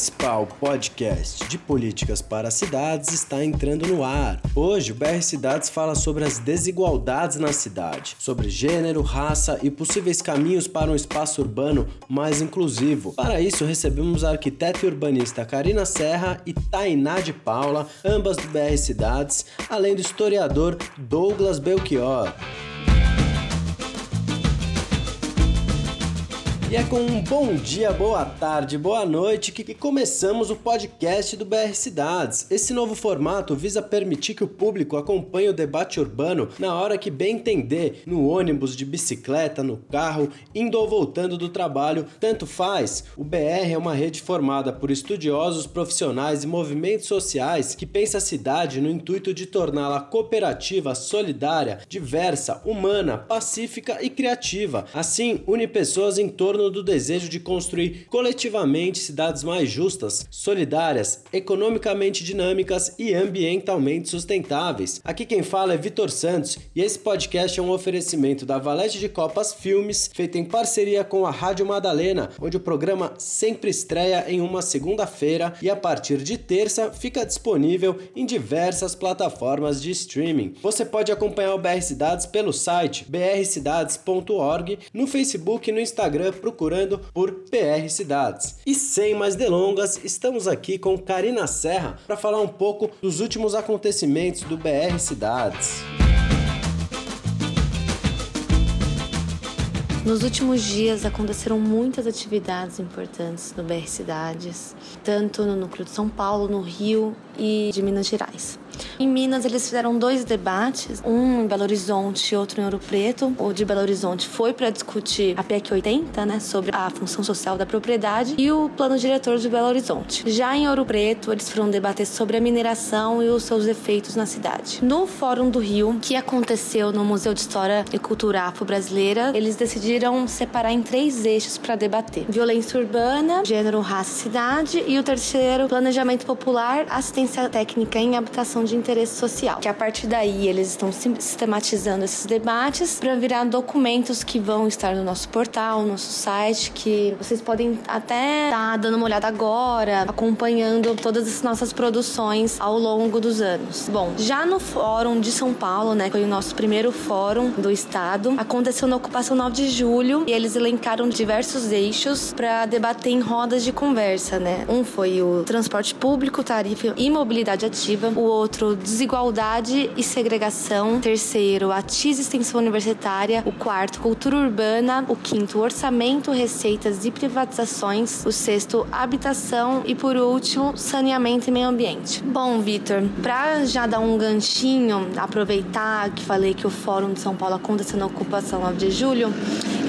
principal podcast de políticas para cidades está entrando no ar. Hoje, o BR Cidades fala sobre as desigualdades na cidade, sobre gênero, raça e possíveis caminhos para um espaço urbano mais inclusivo. Para isso, recebemos a arquiteta e urbanista Karina Serra e Tainá de Paula, ambas do BR Cidades, além do historiador Douglas Belchior. E é com um bom dia, boa tarde, boa noite que começamos o podcast do BR Cidades. Esse novo formato visa permitir que o público acompanhe o debate urbano na hora que bem entender, no ônibus, de bicicleta, no carro, indo ou voltando do trabalho, tanto faz. O BR é uma rede formada por estudiosos, profissionais e movimentos sociais que pensa a cidade no intuito de torná-la cooperativa, solidária, diversa, humana, pacífica e criativa. Assim, une pessoas em torno torno do desejo de construir coletivamente cidades mais justas, solidárias, economicamente dinâmicas e ambientalmente sustentáveis. Aqui quem fala é Vitor Santos e esse podcast é um oferecimento da Valete de Copas Filmes, feito em parceria com a Rádio Madalena, onde o programa sempre estreia em uma segunda-feira e a partir de terça fica disponível em diversas plataformas de streaming. Você pode acompanhar o BR Cidades pelo site brcidades.org, no Facebook e no Instagram procurando por PR Cidades. E sem mais delongas, estamos aqui com Karina Serra para falar um pouco dos últimos acontecimentos do BR Cidades. Nos últimos dias aconteceram muitas atividades importantes no BR Cidades, tanto no núcleo de São Paulo, no Rio e de Minas Gerais. Em Minas, eles fizeram dois debates, um em Belo Horizonte e outro em Ouro Preto. O de Belo Horizonte foi para discutir a PEC 80, né, sobre a função social da propriedade, e o plano diretor de Belo Horizonte. Já em Ouro Preto, eles foram debater sobre a mineração e os seus efeitos na cidade. No Fórum do Rio, que aconteceu no Museu de História e Cultura Afro-Brasileira, eles decidiram separar em três eixos para debater: violência urbana, gênero, raça e cidade, e o terceiro, planejamento popular, assistência técnica em habitação de de interesse social. Que a partir daí eles estão sistematizando esses debates para virar documentos que vão estar no nosso portal, no nosso site, que vocês podem até estar tá dando uma olhada agora, acompanhando todas as nossas produções ao longo dos anos. Bom, já no Fórum de São Paulo, né, foi o nosso primeiro fórum do estado, aconteceu na ocupação 9 de julho e eles elencaram diversos eixos para debater em rodas de conversa, né? Um foi o transporte público, tarifa e mobilidade ativa, o outro desigualdade e segregação. Terceiro, a TIS extensão universitária. O quarto, cultura urbana. O quinto, orçamento, receitas e privatizações. O sexto, habitação. E por último, saneamento e meio ambiente. Bom, Vitor, para já dar um ganchinho, aproveitar que falei que o Fórum de São Paulo aconteceu na ocupação 9 de julho,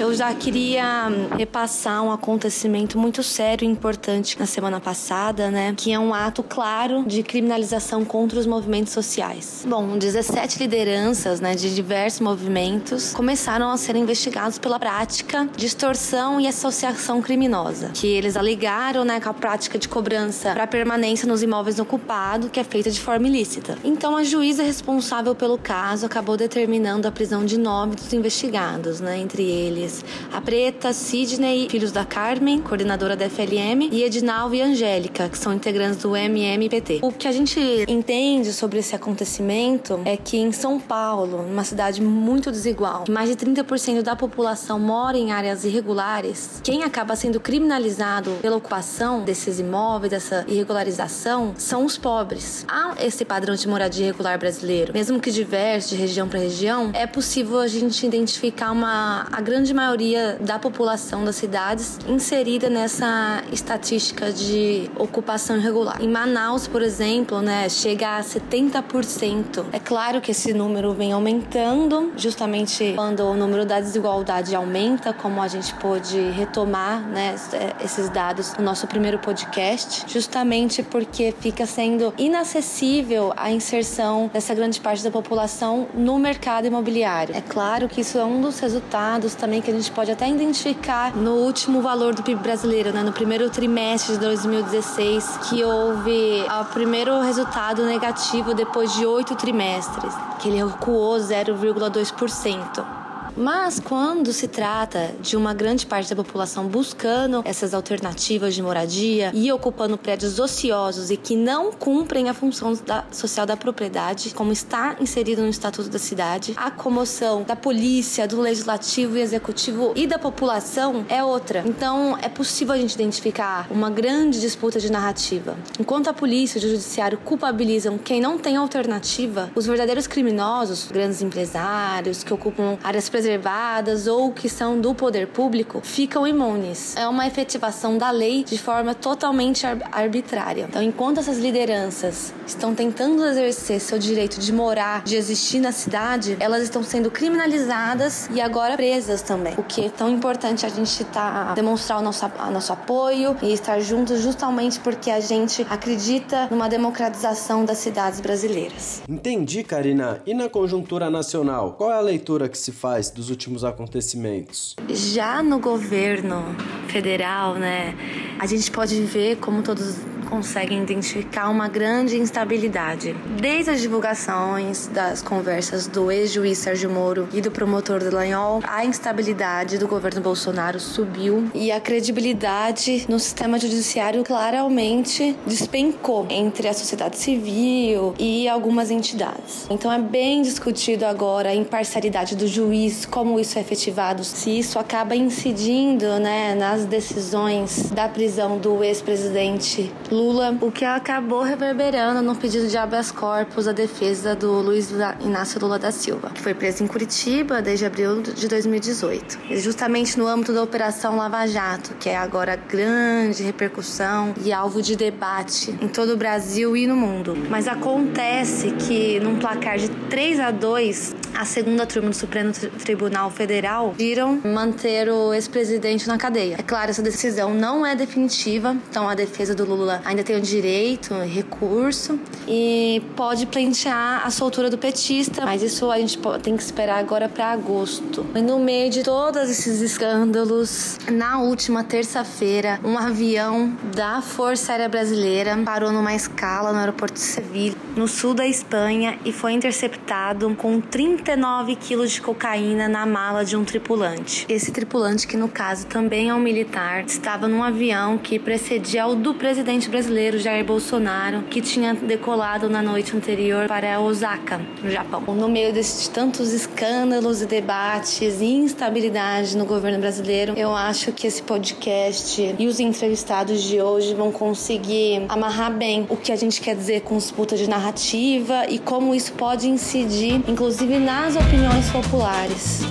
eu já queria repassar um acontecimento muito sério e importante na semana passada, né? Que é um ato claro de criminalização contra os movimentos sociais. Bom, 17 lideranças, né, de diversos movimentos começaram a ser investigados pela prática de extorsão e associação criminosa, que eles alegaram, né, com a prática de cobrança para permanência nos imóveis ocupados, que é feita de forma ilícita. Então, a juíza responsável pelo caso acabou determinando a prisão de nove dos investigados, né, entre eles a Preta, Sidney, filhos da Carmen, coordenadora da FLM, e Edinalva e Angélica, que são integrantes do MMPT. O que a gente entende sobre esse acontecimento é que em São Paulo, uma cidade muito desigual, mais de 30% da população mora em áreas irregulares, quem acaba sendo criminalizado pela ocupação desses imóveis, dessa irregularização, são os pobres. Há esse padrão de moradia irregular brasileiro, mesmo que diverso de região para região, é possível a gente identificar uma a grande maioria da população das cidades inserida nessa estatística de ocupação irregular. Em Manaus, por exemplo, né, chega a 70%. É claro que esse número vem aumentando, justamente quando o número da desigualdade aumenta, como a gente pôde retomar né, esses dados no nosso primeiro podcast, justamente porque fica sendo inacessível a inserção dessa grande parte da população no mercado imobiliário. É claro que isso é um dos resultados também que a gente pode até identificar no último valor do PIB brasileiro, né, no primeiro trimestre de 2016, que houve o primeiro resultado negativo depois de oito trimestres, que ele recuou 0,2%. Mas quando se trata de uma grande parte da população buscando essas alternativas de moradia e ocupando prédios ociosos e que não cumprem a função da, social da propriedade, como está inserido no Estatuto da Cidade, a comoção da polícia, do legislativo e executivo e da população é outra. Então é possível a gente identificar uma grande disputa de narrativa. Enquanto a polícia e o judiciário culpabilizam quem não tem alternativa, os verdadeiros criminosos, grandes empresários que ocupam áreas preservadas ou que são do poder público, ficam imunes. É uma efetivação da lei de forma totalmente arbitrária. Então, enquanto essas lideranças estão tentando exercer seu direito de morar, de existir na cidade, elas estão sendo criminalizadas e agora presas também. O que é tão importante a gente tá, demonstrar o nosso, nosso apoio e estar juntos justamente porque a gente acredita numa democratização das cidades brasileiras. Entendi, Karina. E na conjuntura nacional, qual é a leitura que se faz dos últimos acontecimentos? Já no governo federal, né, a gente pode ver como todos conseguem identificar uma grande instabilidade. Desde as divulgações das conversas do ex-juiz Sérgio Moro e do promotor Delanhol, a instabilidade do governo Bolsonaro subiu e a credibilidade no sistema judiciário claramente despencou entre a sociedade civil e algumas entidades. Então é bem discutido agora a imparcialidade do juiz, como isso é efetivado, se isso acaba incidindo né, nas decisões da prisão do ex-presidente Lula Lula, o que acabou reverberando no pedido de habeas corpus à defesa do Luiz Inácio Lula da Silva, que foi preso em Curitiba desde abril de 2018. E justamente no âmbito da Operação Lava Jato, que é agora grande repercussão e alvo de debate em todo o Brasil e no mundo. Mas acontece que num placar de 3 a 2, a segunda turma do Supremo Tribunal Federal viram manter o ex-presidente na cadeia. É claro, essa decisão não é definitiva, então a defesa do Lula ainda tem o direito, recurso e pode pleitear a soltura do petista, mas isso a gente tem que esperar agora para agosto. E no meio de todos esses escândalos, na última terça-feira, um avião da Força Aérea Brasileira parou numa escala no aeroporto de Sevilha, no sul da Espanha, e foi interceptado com 39 quilos de cocaína na mala de um tripulante. Esse tripulante, que no caso também é um militar, estava num avião que precedia ao do presidente brasileiro brasileiro Jair Bolsonaro, que tinha decolado na noite anterior para Osaka, no Japão. No meio desses tantos escândalos e debates e instabilidade no governo brasileiro, eu acho que esse podcast e os entrevistados de hoje vão conseguir amarrar bem o que a gente quer dizer com disputa de narrativa e como isso pode incidir, inclusive, nas opiniões populares.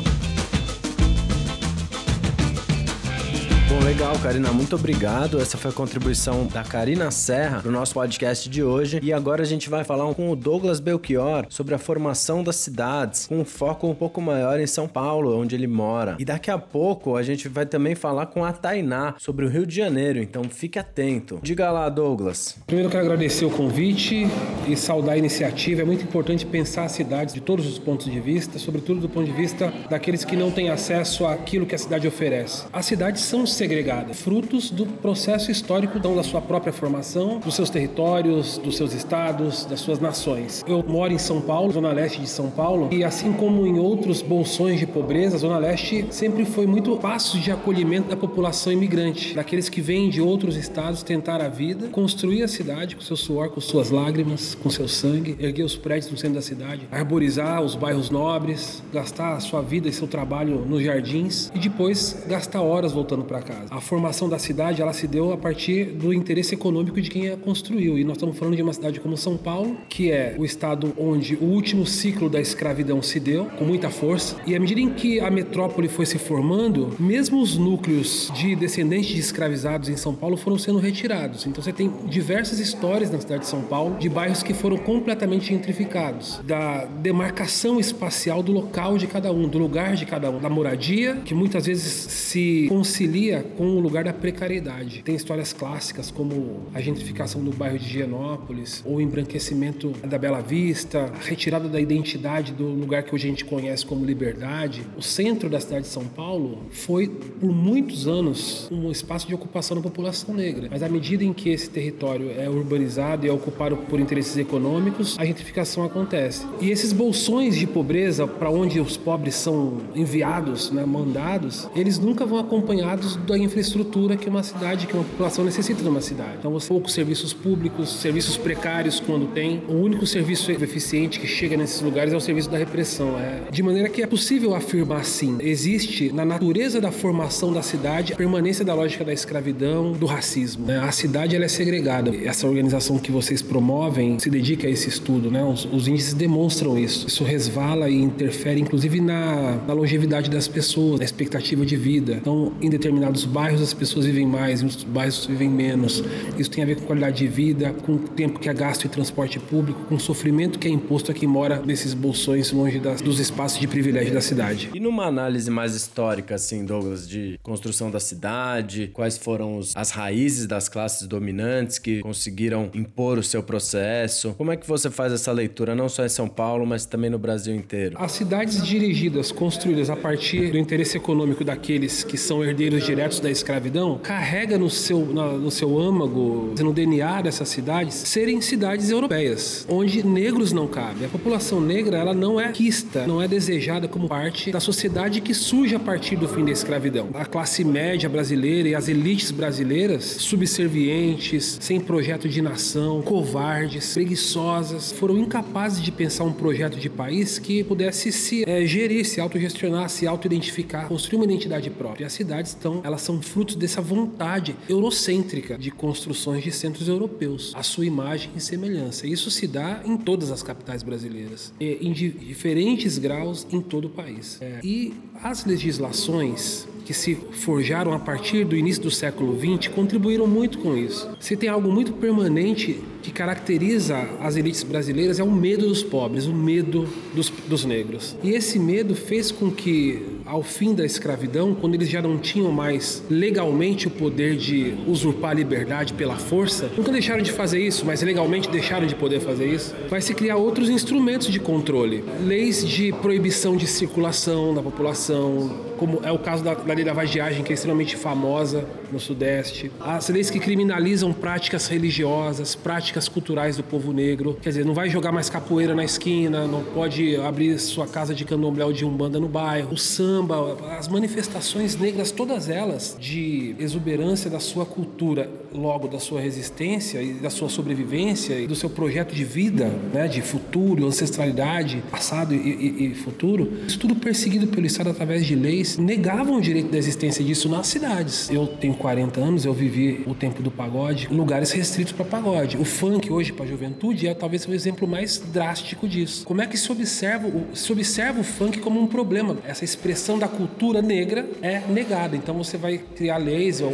Bom, legal, Karina, muito obrigado. Essa foi a contribuição da Karina Serra no nosso podcast de hoje. E agora a gente vai falar com o Douglas Belchior sobre a formação das cidades, com um foco um pouco maior em São Paulo, onde ele mora. E daqui a pouco a gente vai também falar com a Tainá sobre o Rio de Janeiro, então fique atento. Diga lá, Douglas. Primeiro quero agradecer o convite e saudar a iniciativa. É muito importante pensar as cidades de todos os pontos de vista, sobretudo do ponto de vista daqueles que não têm acesso àquilo que a cidade oferece. As cidades são segregada, frutos do processo histórico então, da sua própria formação, dos seus territórios, dos seus estados, das suas nações. Eu moro em São Paulo, zona leste de São Paulo, e assim como em outros bolsões de pobreza, a zona leste sempre foi muito passo de acolhimento da população imigrante, daqueles que vêm de outros estados tentar a vida, construir a cidade com seu suor, com suas lágrimas, com seu sangue, erguer os prédios no centro da cidade, arborizar os bairros nobres, gastar a sua vida e seu trabalho nos jardins e depois gastar horas voltando para casa casa. A formação da cidade ela se deu a partir do interesse econômico de quem a construiu. E nós estamos falando de uma cidade como São Paulo, que é o estado onde o último ciclo da escravidão se deu, com muita força. E à medida em que a metrópole foi se formando, mesmo os núcleos de descendentes de escravizados em São Paulo foram sendo retirados. Então você tem diversas histórias na cidade de São Paulo de bairros que foram completamente gentrificados, da demarcação espacial do local de cada um, do lugar de cada um, da moradia, que muitas vezes se concilia com o lugar da precariedade. Tem histórias clássicas como a gentrificação do bairro de Higienópolis, ou o embranquecimento da Bela Vista, a retirada da identidade do lugar que hoje a gente conhece como Liberdade. O centro da cidade de São Paulo foi, por muitos anos, um espaço de ocupação da população negra. Mas à medida em que esse território é urbanizado e é ocupado por interesses econômicos, a gentrificação acontece. E esses bolsões de pobreza para onde os pobres são enviados, né, mandados, eles nunca vão acompanhados da infraestrutura que uma cidade, que uma população necessita de uma cidade. Então, você poucos serviços públicos, serviços precários quando tem. O único serviço eficiente que chega nesses lugares é o serviço da repressão. É, de maneira que é possível afirmar sim, existe na natureza da formação da cidade a permanência da lógica da escravidão, do racismo. Né? A cidade ela é segregada. Essa organização que vocês promovem se dedica a esse estudo, né? Os, os índices demonstram isso. Isso resvala e interfere, inclusive, na, na longevidade das pessoas, na expectativa de vida. Então, em determinados bairros as pessoas vivem mais, em outros bairros vivem menos. Isso tem a ver com qualidade de vida, com o tempo que é gasto em transporte público, com o sofrimento que é imposto a quem mora nesses bolsões longe das, dos espaços de privilégio da cidade. E numa análise mais histórica, assim, Douglas, de construção da cidade, quais foram os, as raízes das classes dominantes que conseguiram impor o seu processo? Como é que você faz essa leitura, não só em São Paulo, mas também no Brasil inteiro? As cidades dirigidas, construídas a partir do interesse econômico daqueles que são herdeiros diretos da escravidão, carrega no seu, na, no seu âmago, no DNA dessas cidades, serem cidades europeias, onde negros não cabem. A população negra ela não é quista, não é desejada como parte da sociedade que surge a partir do fim da escravidão. A classe média brasileira e as elites brasileiras, subservientes, sem projeto de nação, covardes, preguiçosas, foram incapazes de pensar um projeto de país que pudesse se é, gerir, se autogestionar, se auto-identificar, construir uma identidade própria. E as cidades estão, elas são frutos dessa vontade eurocêntrica de construções de centros europeus, a sua imagem e semelhança. Isso se dá em todas as capitais brasileiras, em diferentes graus em todo o país. É, e as legislações que se forjaram a partir do início do século XX contribuíram muito com isso. Se tem algo muito permanente que caracteriza as elites brasileiras é o medo dos pobres, o medo dos, dos negros. E esse medo fez com que, ao fim da escravidão, quando eles já não tinham mais legalmente o poder de usurpar a liberdade pela força, nunca deixaram de fazer isso, mas legalmente deixaram de poder fazer isso, vai se criar outros instrumentos de controle. Leis de proibição de circulação da população, como é o caso da, da lei da vadiagem, que é extremamente famosa no Sudeste. As leis que criminalizam práticas religiosas, práticas culturais do povo negro. Quer dizer, não vai jogar mais capoeira na esquina, não pode abrir sua casa de candomblé ou de umbanda no bairro. O samba, as manifestações negras, todas elas de exuberância da sua cultura, logo da sua resistência e da sua sobrevivência e do seu projeto de vida, né, de futuro, ancestralidade, passado e, e, e futuro. Isso tudo perseguido pelo Estado através de leis negavam o direito da existência disso nas cidades. Eu tenho 40 anos, eu vivi o tempo do pagode, lugares restritos para pagode. O funk hoje para a juventude é talvez o exemplo mais drástico disso. Como é que se observa, se observa o funk como um problema? Essa expressão da cultura negra é negada. Então você vai criar leis ou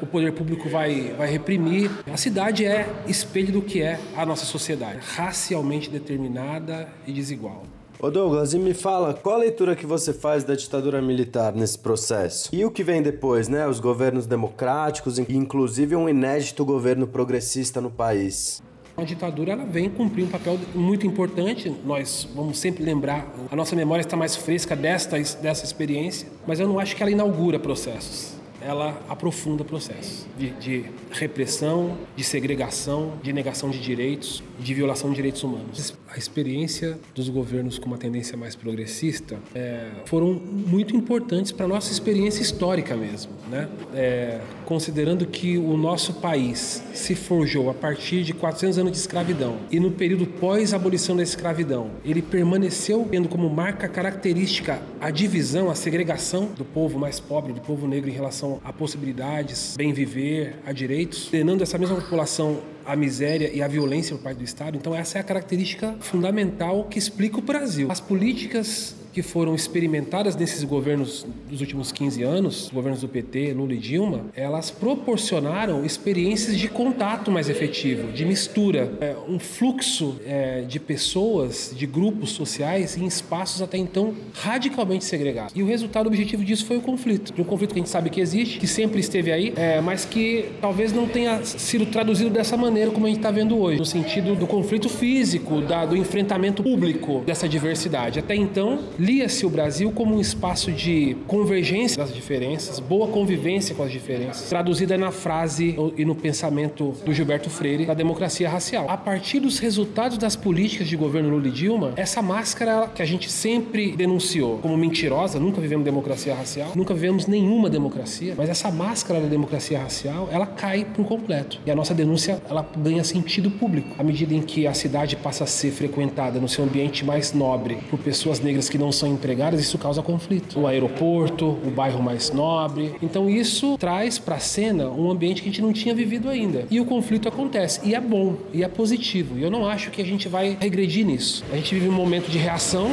o poder público vai, vai reprimir. A cidade é espelho do que é a nossa sociedade, racialmente determinada e desigual. Ô Douglas, e me fala, qual a leitura que você faz da ditadura militar nesse processo? E o que vem depois, né? Os governos democráticos inclusive um inédito governo progressista no país. A ditadura ela vem cumprir um papel muito importante. Nós vamos sempre lembrar, a nossa memória está mais fresca desta, dessa experiência, mas eu não acho que ela inaugura processos ela aprofunda processos de, de, repressão, de segregação, de negação de direitos, de violação de direitos humanos. A experiência dos governos com uma tendência mais progressista é, foram muito importantes para a nossa experiência histórica mesmo, né? É, considerando que o nosso país se forjou a partir de 400 anos de escravidão e no período pós-abolição da escravidão, ele permaneceu tendo como marca característica a divisão, a segregação do povo mais pobre, do povo negro em relação relação a possibilidades, bem viver, a direitos, treinando essa mesma população a miséria e a violência por parte do Estado. Então essa é a característica fundamental que explica o Brasil. As políticas que foram experimentadas nesses governos dos últimos 15 anos, governos do PT, Lula e Dilma, elas proporcionaram experiências de contato mais efetivo, de mistura, é, um fluxo é, de pessoas, de grupos sociais em espaços até então radicalmente segregados. E o resultado objetivo disso foi o conflito. Um conflito que a gente sabe que existe, que sempre esteve aí, é, mas que talvez não tenha sido traduzido dessa maneira como a gente está vendo hoje, no sentido do conflito físico, da, do enfrentamento público dessa diversidade. Até então, lia-se o Brasil como um espaço de convergência das diferenças, boa convivência com as diferenças, traduzida na frase e no pensamento do Gilberto Freire da democracia racial. A partir dos resultados das políticas de governo Lula e Dilma, essa máscara que a gente sempre denunciou como mentirosa, nunca vivemos democracia racial, nunca vivemos nenhuma democracia, mas essa máscara da democracia racial, ela cai por completo. E a nossa denúncia, ela ganha sentido público à medida em que a cidade passa a ser frequentada no seu ambiente mais nobre por pessoas negras que não são empregadas, isso causa conflito. O aeroporto, o bairro mais nobre. Então isso traz para a cena um ambiente que a gente não tinha vivido ainda. E o conflito acontece. E é bom, e é positivo. E eu não acho que a gente vai regredir nisso. A gente vive um momento de reação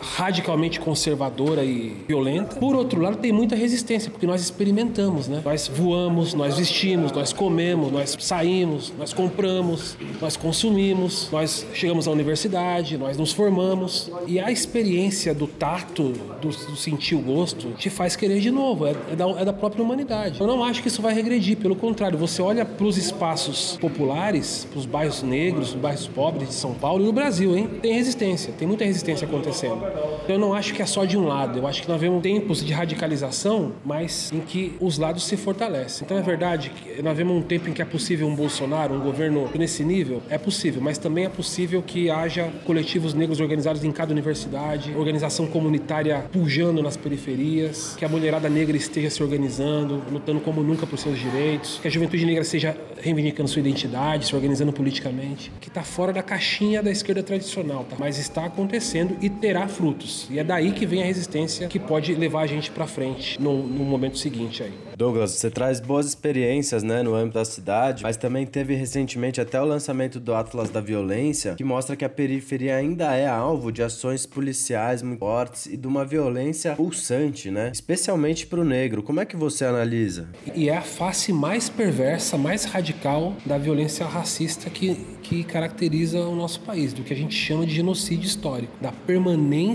radicalmente conservadora e violenta. Por outro lado, tem muita resistência, porque nós experimentamos, né? Nós voamos, nós vestimos, nós comemos, nós saímos, nós compramos, nós consumimos, nós chegamos à universidade, nós nos formamos. E a experiência do tato, do, do sentir o gosto, te faz querer de novo. É, é, da, é da própria humanidade. Eu não acho que isso vai regredir, pelo contrário, você olha para os espaços populares, para os bairros negros, os bairros pobres de São Paulo e no Brasil, hein? Tem resistência, tem muita resistência acontecendo. Eu não acho que é só de um lado. Eu acho que nós vemos tempos de radicalização, mas em que os lados se fortalecem. Então é verdade que nós vemos um tempo em que é possível um Bolsonaro, um governo nesse nível, é possível, mas também é possível que haja coletivos negros organizados em cada universidade, organização comunitária pujando nas periferias, que a mulherada negra esteja se organizando, lutando como nunca por seus direitos, que a juventude negra esteja reivindicando sua identidade, se organizando politicamente, que está fora da caixinha da esquerda tradicional, tá? mas está acontecendo e terá frutos. E é daí que vem a resistência que pode levar a gente para frente no, no, momento seguinte aí. Douglas, você traz boas experiências né, no âmbito da cidade, mas também teve recentemente até o lançamento do Atlas da Violência, que mostra que a periferia ainda é alvo de ações policiais muito fortes e de uma violência pulsante, né? Especialmente para o negro. Como é que você analisa? E é a face mais perversa, mais radical da violência racista que, que caracteriza o nosso país, do que a gente chama de genocídio histórico, da permanência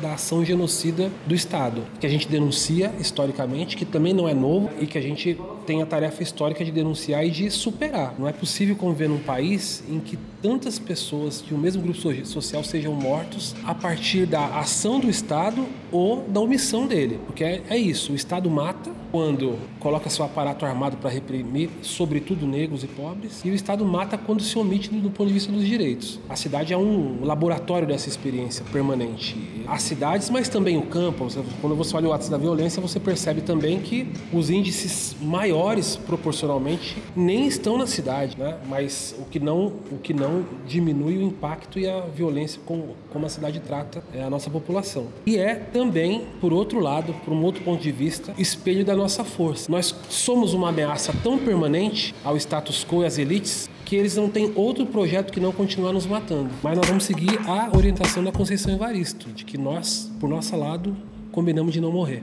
da ação genocida do Estado, que a gente denuncia historicamente, que também não é novo e que a gente tem a tarefa histórica de denunciar e de superar. Não é possível conviver num país em que tantas pessoas de um mesmo grupo social sejam mortos a partir da ação do Estado ou da omissão dele, porque é, é isso, o Estado mata quando coloca seu aparato armado para reprimir, sobretudo negros e pobres, e o Estado mata quando se omite do, ponto de vista dos direitos. A cidade é um laboratório dessa experiência permanente. As cidades, mas também o campo. Quando você olha o ato da violência, você percebe também que os índices maiores proporcionalmente nem estão na cidade, né? Mas o que não, o que não diminui o impacto e a violência com, como a cidade trata é a nossa população. E é também, por outro lado, por um outro ponto de vista, espelho da nossa força. Nós somos uma ameaça tão permanente ao status quo e às elites que eles não têm outro projeto que não continuar nos matando. Mas nós vamos seguir a orientação da Conceição Evaristo, de que nós, por nosso lado, combinamos de não morrer.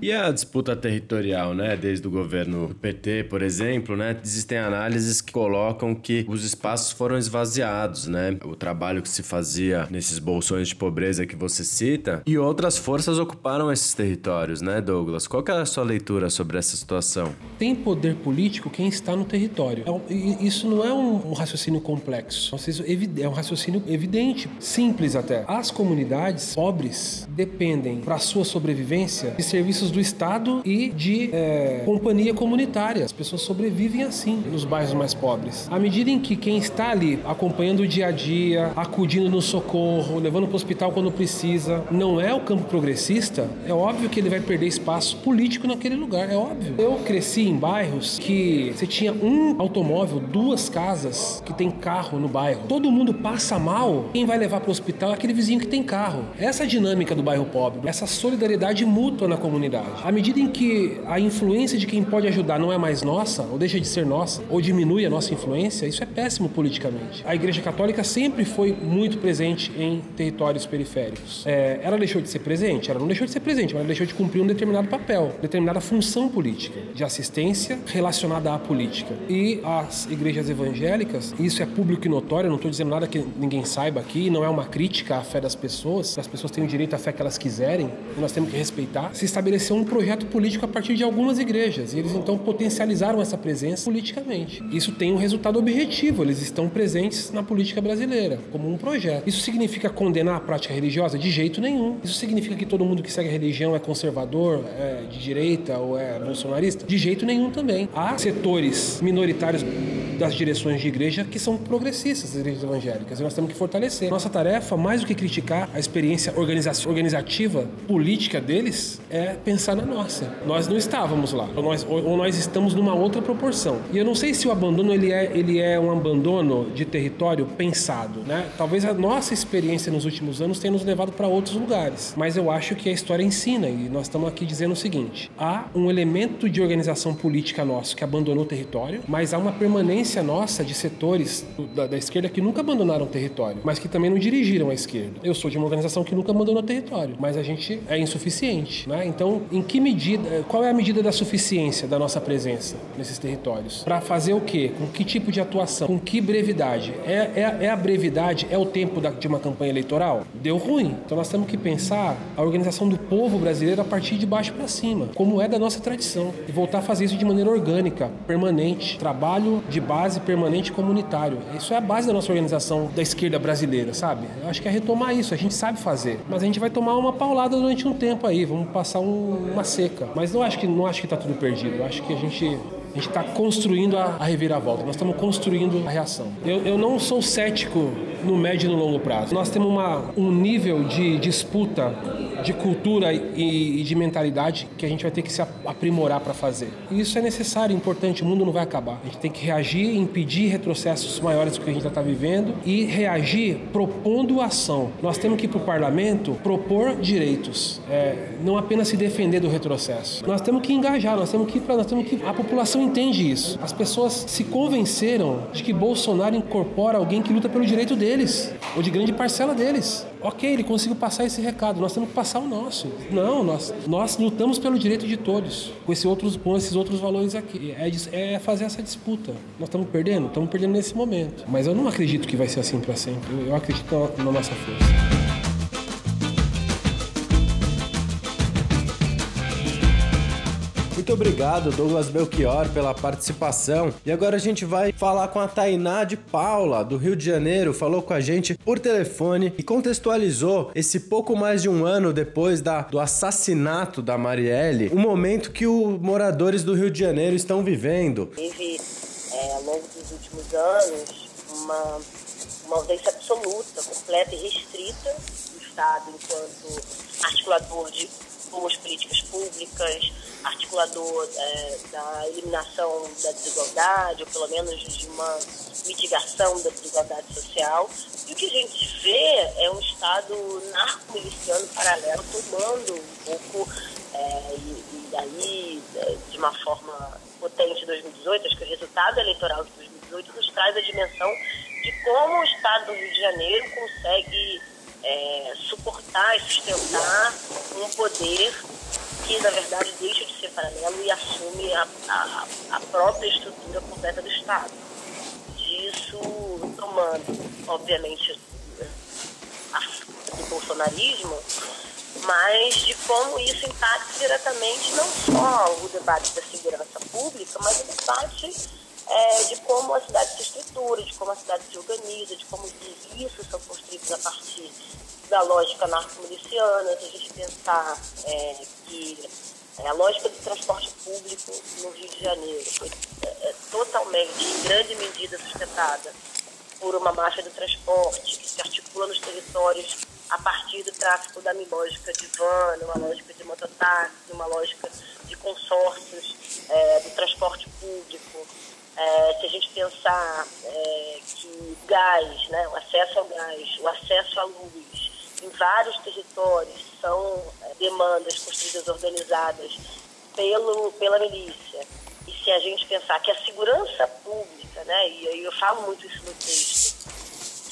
E a disputa territorial, né? Desde o governo PT, por exemplo, né? Existem análises que colocam que os espaços foram esvaziados, né? O trabalho que se fazia nesses bolsões de pobreza que você cita e outras forças ocuparam esses territórios, né, Douglas? Qual é a sua leitura sobre essa situação? Tem poder político quem está no território. É isso não é um raciocínio complexo. É um raciocínio evidente, simples até. As comunidades pobres dependem, para sua sobrevivência, de serviços do Estado e de é, companhia comunitária. As pessoas sobrevivem assim nos bairros mais pobres. À medida em que quem está ali acompanhando o dia a dia, acudindo no socorro, levando para o hospital quando precisa, não é o campo progressista, é óbvio que ele vai perder espaço político naquele lugar, é óbvio. Eu cresci em bairros que você tinha um automóvel, duas casas que tem carro no bairro. Todo mundo passa mal, quem vai levar para o hospital é aquele vizinho que tem carro. Essa dinâmica do bairro pobre, essa solidariedade mútua na comunidade. Prioridade. À medida em que a influência de quem pode ajudar não é mais nossa, ou deixa de ser nossa, ou diminui a nossa influência, isso é péssimo politicamente. A Igreja Católica sempre foi muito presente em territórios periféricos. É, ela deixou de ser presente? Ela não deixou de ser presente, mas ela deixou de cumprir um determinado papel, determinada função política, de assistência relacionada à política. E as igrejas evangélicas, isso é público e notório, não estou dizendo nada que ninguém saiba aqui, não é uma crítica à fé das pessoas, as pessoas têm o direito à fé que elas quiserem, e nós temos que respeitar. Se estabeleceu um projeto político a partir de algumas igrejas, e eles então potencializaram essa presença politicamente. Isso tem um resultado objetivo, eles estão presentes na política brasileira, como um projeto. Isso significa condenar a prática religiosa? De jeito nenhum. Isso significa que todo mundo que segue a religião é conservador, é de direita ou é bolsonarista? De jeito nenhum também. Há setores minoritários das direções de igreja que são progressistas, as igrejas evangélicas, e nós temos que fortalecer. Nossa tarefa, mais do que criticar a experiência organizativa, política deles, é pensar na nossa. Nós não estávamos lá, ou nós, ou nós estamos numa outra proporção. E eu não sei se o abandono ele é, ele é um abandono de território pensado, né? Talvez a nossa experiência nos últimos anos tenha nos levado para outros lugares, mas eu acho que a história ensina e nós estamos aqui dizendo o seguinte: há um elemento de organização política nosso que abandonou o território, mas há uma permanência nossa de setores da, da esquerda que nunca abandonaram o território, mas que também não dirigiram a esquerda. Eu sou de uma organização que nunca abandonou o território, mas a gente é insuficiente, né? Então, em que medida, qual é a medida da suficiência da nossa presença nesses territórios? Para fazer o quê? Com que tipo de atuação? Com que brevidade? É, é, é a brevidade? É o tempo da, de uma campanha eleitoral? Deu ruim. Então nós temos que pensar a organização do povo brasileiro a partir de baixo para cima, como é da nossa tradição, e voltar a fazer isso de maneira orgânica, permanente, trabalho de base permanente comunitário. Isso é a base da nossa organização da esquerda brasileira, sabe? Eu acho que é retomar isso. A gente sabe fazer, mas a gente vai tomar uma paulada durante um tempo aí, vamos passar um, uma seca. Mas não acho que não acho que está tudo perdido. Eu acho que a gente a gente está construindo a, a, reviravolta, nós estamos construindo a reação. Eu, eu, não sou cético no médio e no longo prazo. Nós temos uma, um nível de disputa de cultura e, e, de mentalidade que a gente vai ter que se aprimorar para fazer. E isso é necessário, importante, o mundo não vai acabar. A gente tem que reagir, impedir retrocessos maiores do que a gente já está vivendo e reagir propondo ação. Nós temos que ir para o parlamento propor direitos, é, não apenas se defender do retrocesso. Nós temos que engajar, nós temos que nós temos que a população entende isso. As pessoas se convenceram de que Bolsonaro incorpora alguém que luta pelo direito deles ou de grande parcela deles. Ok, ele conseguiu passar esse recado, nós temos que passar o nosso. Não, nós, nós lutamos pelo direito de todos, com, esse outros, com esses outros valores aqui. É, é fazer essa disputa. Nós estamos perdendo? Estamos perdendo nesse momento. Mas eu não acredito que vai ser assim para sempre. Eu, eu acredito na, na nossa força. Muito obrigado, Douglas Belchior, pela participação. E agora a gente vai falar com a Tainá de Paula, do Rio de Janeiro. Falou com a gente por telefone e contextualizou esse pouco mais de um ano depois da, do assassinato da Marielle, o momento que os moradores do Rio de Janeiro estão vivendo. Teve, é, ao longo dos últimos anos, uma, uma ausência absoluta, completa e restrita do Estado enquanto articulador de boas políticas públicas, articulador é, da eliminação da desigualdade, ou pelo menos de uma mitigação da desigualdade social. E o que a gente vê é um Estado narco-miliciano paralelo tomando um pouco, é, e, e aí, é, de uma forma potente em 2018, acho que o resultado eleitoral de 2018 nos traz a dimensão de como o Estado do Rio de Janeiro consegue é, suportar e sustentar um poder que, na verdade, deixa de ser paralelo e assume a, a, a própria estrutura completa do Estado. Disso tomando, obviamente, a do bolsonarismo, mas de como isso impacta diretamente não só o debate da segurança pública, mas o debate é, de como a cidade se estrutura, de como a cidade se organiza, de como os serviços são construídos a partir da lógica narco-miliciana, se a gente pensar é, que é, a lógica do transporte público no Rio de Janeiro foi é, é totalmente, em grande medida, sustentada por uma máfia do transporte que se articula nos territórios a partir do tráfico da lógica de van, uma lógica de mototáxi, uma lógica de consórcios é, do transporte público. É, se a gente pensar é, que gás, né, o acesso ao gás, o acesso à luz, em vários territórios são é, demandas construídas organizadas pelo, pela milícia, e se a gente pensar que a segurança pública, né, e eu falo muito isso no texto,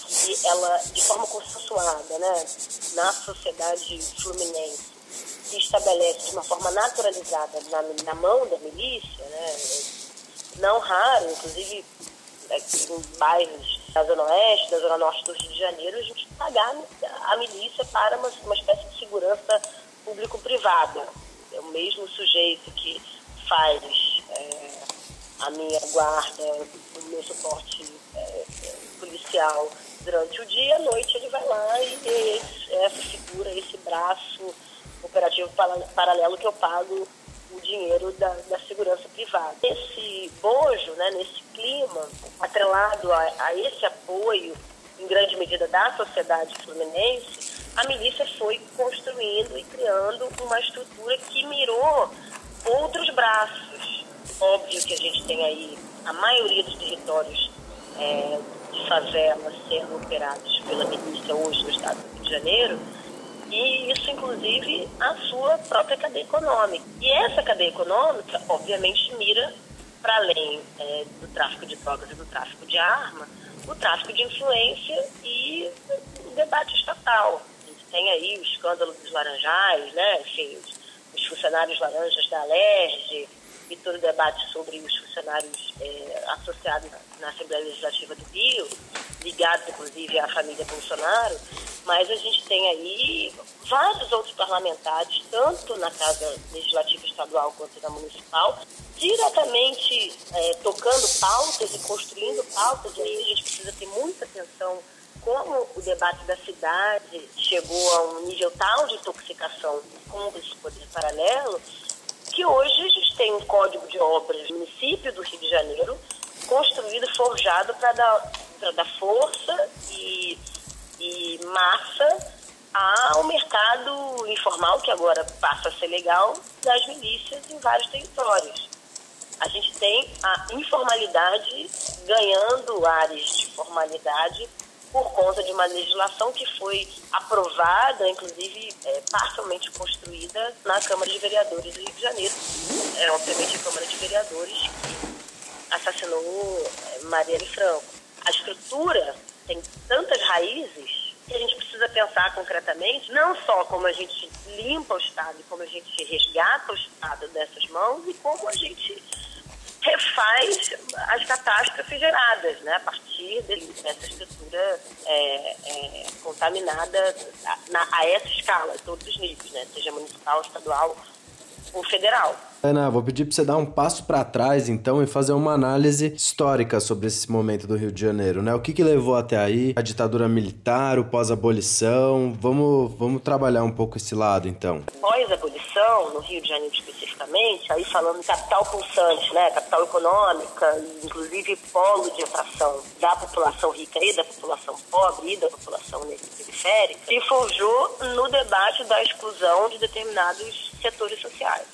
que ela, de forma consensuada, né, na sociedade fluminense, se estabelece de uma forma naturalizada na, na mão da milícia, né, não raro, inclusive em bairros da Zona Oeste, da Zona Norte do Rio de Janeiro, a gente pagar a milícia para uma, uma espécie de segurança público-privada. É o mesmo sujeito que faz é, a minha guarda, o meu suporte é, policial durante o dia, à noite ele vai lá e esse, essa figura, esse braço operativo paralelo que eu pago o dinheiro da, da segurança privada. Esse bojo, né, nesse clima, atrelado a, a esse apoio, em grande medida, da sociedade fluminense, a milícia foi construindo e criando uma estrutura que mirou outros braços. Óbvio que a gente tem aí a maioria dos territórios é, de favela sendo operados pela milícia hoje no estado do Rio de Janeiro, e isso, inclusive, a sua própria cadeia econômica. E essa cadeia econômica, obviamente, mira, para além é, do tráfico de drogas e do tráfico de arma, o tráfico de influência e o debate estatal. A gente tem aí o escândalo dos laranjais, né? enfim, os, os funcionários laranjas da Alerj e todo o debate sobre os funcionários é, associados na Assembleia Legislativa do Rio, ligados, inclusive, à família Bolsonaro, mas a gente tem aí vários outros parlamentares, tanto na Casa Legislativa Estadual quanto na Municipal, diretamente é, tocando pautas e construindo pautas, e aí a gente precisa ter muita atenção como o debate da cidade chegou a um nível tal de intoxicação com esse poder paralelo, que hoje a gente tem um código de obras no município do Rio de Janeiro, construído, forjado para dar, dar força e e massa ao mercado informal, que agora passa a ser legal, das milícias em vários territórios. A gente tem a informalidade ganhando áreas de formalidade por conta de uma legislação que foi aprovada, inclusive é, parcialmente construída na Câmara de Vereadores do Rio de Janeiro. É, obviamente, a Câmara de Vereadores que assassinou é, Marielle Franco. A estrutura tem tantas raízes que a gente precisa pensar concretamente, não só como a gente limpa o Estado, como a gente resgata o Estado dessas mãos e como a gente refaz as catástrofes geradas, né, a partir dessa estrutura é, é, contaminada a, na, a essa escala, todos os níveis, né, seja municipal, estadual ou federal. Ana, vou pedir para você dar um passo para trás, então, e fazer uma análise histórica sobre esse momento do Rio de Janeiro, né? O que, que levou até aí? A ditadura militar, o pós-abolição? Vamos, vamos trabalhar um pouco esse lado, então. Pós-abolição, no Rio de Janeiro aí falando capital pulsante, né? Capital econômica, inclusive polo de atração da população rica e da população pobre e da população periférica, se forjou no debate da exclusão de determinados setores sociais.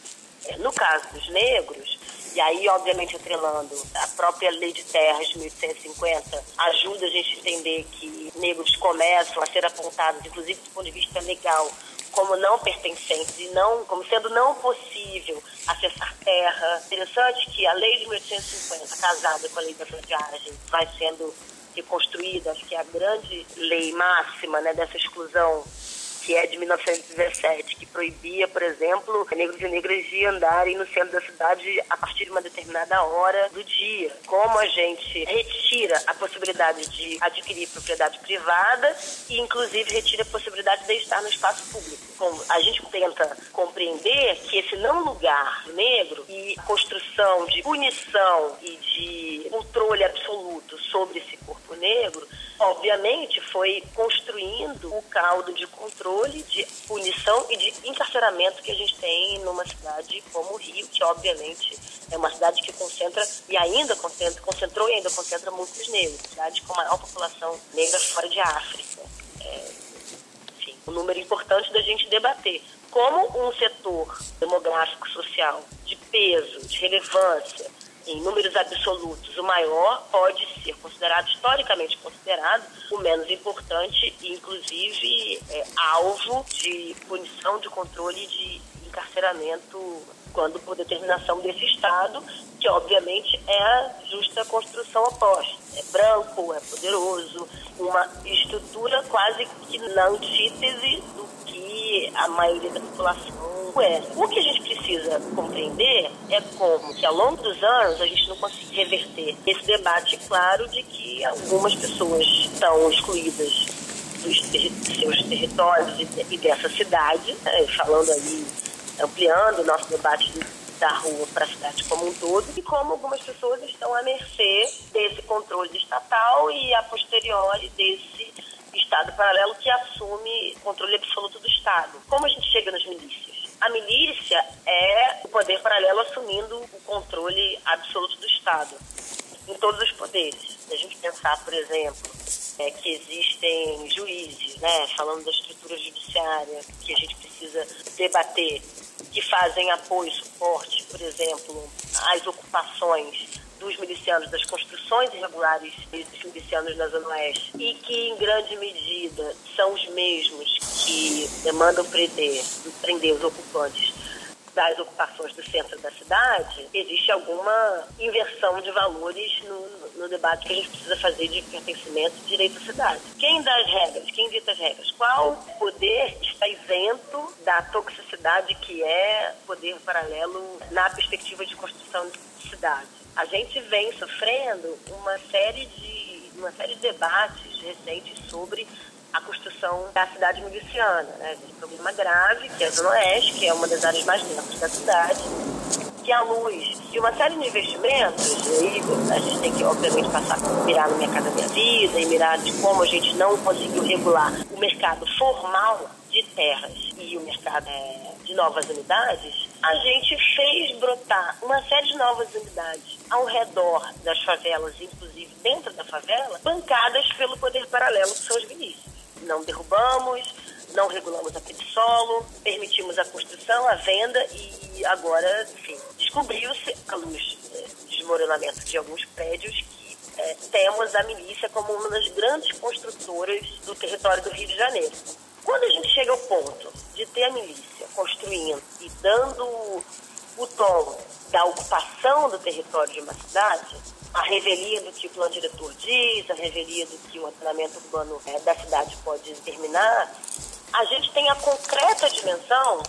No caso dos negros, e aí, obviamente, atrelando a própria lei de terras de 1850, ajuda a gente a entender que negros começam a ser apontados, inclusive do ponto de vista legal, como não pertencentes e não, como sendo não possível acessar terra. Interessante que a lei de 1850, casada com a lei da fronteiragem, vai sendo reconstruída, acho que é a grande lei máxima né, dessa exclusão que é de 1917, que proibia, por exemplo, negros e negras de andarem no centro da cidade a partir de uma determinada hora do dia. Como a gente retira a possibilidade de adquirir propriedade privada e, inclusive, retira a possibilidade de estar no espaço público. Então, a gente tenta compreender que esse não lugar negro e a construção de punição e de controle absoluto sobre esse corpo negro obviamente, foi construindo o caldo de controle, de punição e de encarceramento que a gente tem numa cidade como o Rio, que obviamente é uma cidade que concentra e ainda concentra, concentrou e ainda concentra muitos negros, cidade com maior população negra fora de África. É, enfim, um número importante da gente debater. Como um setor demográfico social de peso, de relevância, em números absolutos, o maior pode ser considerado, historicamente considerado, o menos importante e, inclusive, é, alvo de punição, de controle de encarceramento quando por determinação desse Estado, que obviamente é a justa construção oposta. É branco, é poderoso, uma estrutura quase que na antítese do a maioria da população é. O que a gente precisa compreender é como que ao longo dos anos a gente não consegue reverter esse debate claro de que algumas pessoas estão excluídas dos seus territórios e dessa cidade, né, falando aí, ampliando o nosso debate da rua para a cidade como um todo, e como algumas pessoas estão à mercê desse controle estatal e a posteriori desse Estado paralelo que assume controle absoluto do Estado. Como a gente chega nas milícias? A milícia é o poder paralelo assumindo o controle absoluto do Estado em todos os poderes. Se a gente pensar, por exemplo, é, que existem juízes, né, falando da estrutura judiciária, que a gente precisa debater, que fazem apoio suporte, por exemplo, às ocupações dos milicianos, das construções irregulares dos milicianos na Zona Oeste, e que, em grande medida, são os mesmos que demandam prender, prender os ocupantes das ocupações do centro da cidade, existe alguma inversão de valores no, no, debate que a gente precisa fazer de pertencimento e direito à cidade. Quem dá as regras? Quem dita as regras? Qual poder está isento da toxicidade que é poder paralelo na perspectiva de construção de cidade? A gente vem sofrendo uma série de uma série de debates recentes sobre a construção da cidade miliciana. Né? Um problema grave, que é a Zona Oeste, que é uma das áreas mais densas da cidade, que a luz de uma série de investimentos, e aí a gente tem que, obviamente, passar a mirar no mercado da minha vida e mirar de como a gente não conseguiu regular o mercado formal de terras e o mercado é, de novas unidades, a gente fez brotar uma série de novas unidades ao redor das favelas, inclusive dentro da favela, bancadas pelo poder paralelo que são os milícias não derrubamos, não regulamos aquele solo, permitimos a construção, a venda e agora, enfim, descobriu-se, à luz do é, desmoronamento de alguns prédios, que é, temos a milícia como uma das grandes construtoras do território do Rio de Janeiro. Quando a gente chega ao ponto de ter a milícia construindo e dando o tom da ocupação do território de uma cidade, a revelia do que o plano diretor diz, a revelia do que o ordenamento urbano é, da cidade pode determinar, a gente tem a concreta dimensão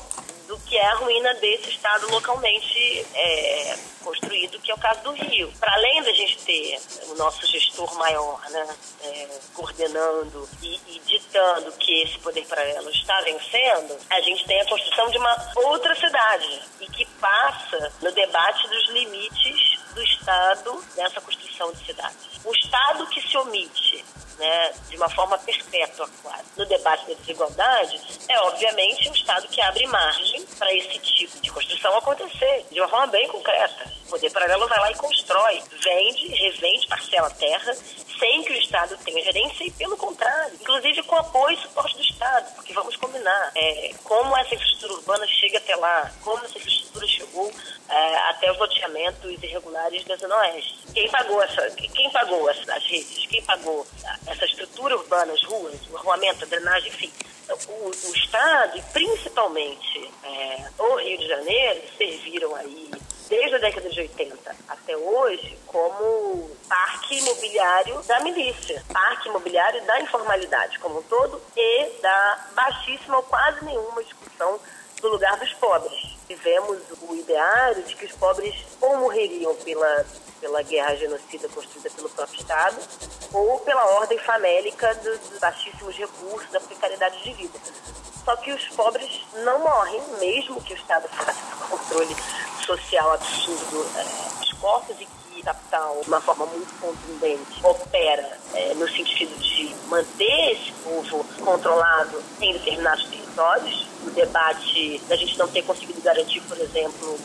do que é a ruína desse Estado localmente é, construído, que é o caso do Rio. Para além da gente ter o nosso gestor maior né, é, coordenando e, e, ditando que esse poder paralelo está vencendo, a gente tem a construção de uma outra cidade e que passa no debate dos limites do Estado nessa construção de cidades. O Estado que se omite né, de uma forma perpétua, quase, no debate da desigualdade, é obviamente um Estado que abre margem para esse tipo de construção acontecer de uma forma bem concreta. O poder paralelo vai lá e constrói, vende, revende, parcela terra, sem que o Estado tenha gerência e, pelo contrário, inclusive com apoio e suporte do Estado, porque vamos combinar, é, como essa infraestrutura urbana chega até lá, como essa infraestrutura chegou é, até os loteamentos irregulares da Zona Oeste. Quem pagou essa, quem pagou as, redes, quem pagou essa estrutura urbana, as ruas, o arruamento, a drenagem, enfim, o, o Estado e principalmente é, o Rio de Janeiro serviram aí desde a década de 80 até hoje como parque imobiliário da milícia, parque imobiliário da informalidade como um todo e da baixíssima ou quase nenhuma discussão do lugar dos pobres. Tivemos o ideário de que os pobres ou morreriam pela, pela guerra genocida construída pelo próprio Estado ou pela ordem famélica dos, dos baixíssimos recursos, da precariedade de vida. Só que os pobres não morrem, mesmo que o Estado faça controle social absurdo é, dos corpos e que capital, de uma forma muito contundente, opera é, no sentido de manter esse povo controlado em determinados territórios. O debate da gente não ter conseguido garantir, por exemplo,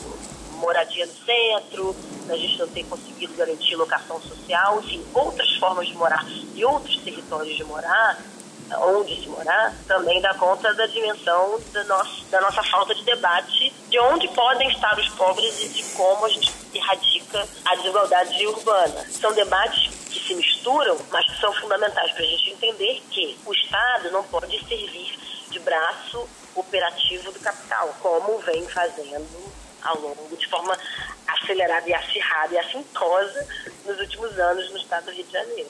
moradia no centro, a gente não ter conseguido garantir locação social, enfim, outras formas de morar e outros territórios de morar, onde se morar, também dá conta da dimensão da, nosso, da nossa falta de debate de onde podem estar os pobres e de como a gente erradica a desigualdade urbana. São debates que se misturam, mas que são fundamentais para a gente entender que o Estado não pode servir de braço operativo do capital, como vem fazendo ao longo, de forma acelerada e acirrada e assintosa nos últimos anos no estado do Rio de Janeiro.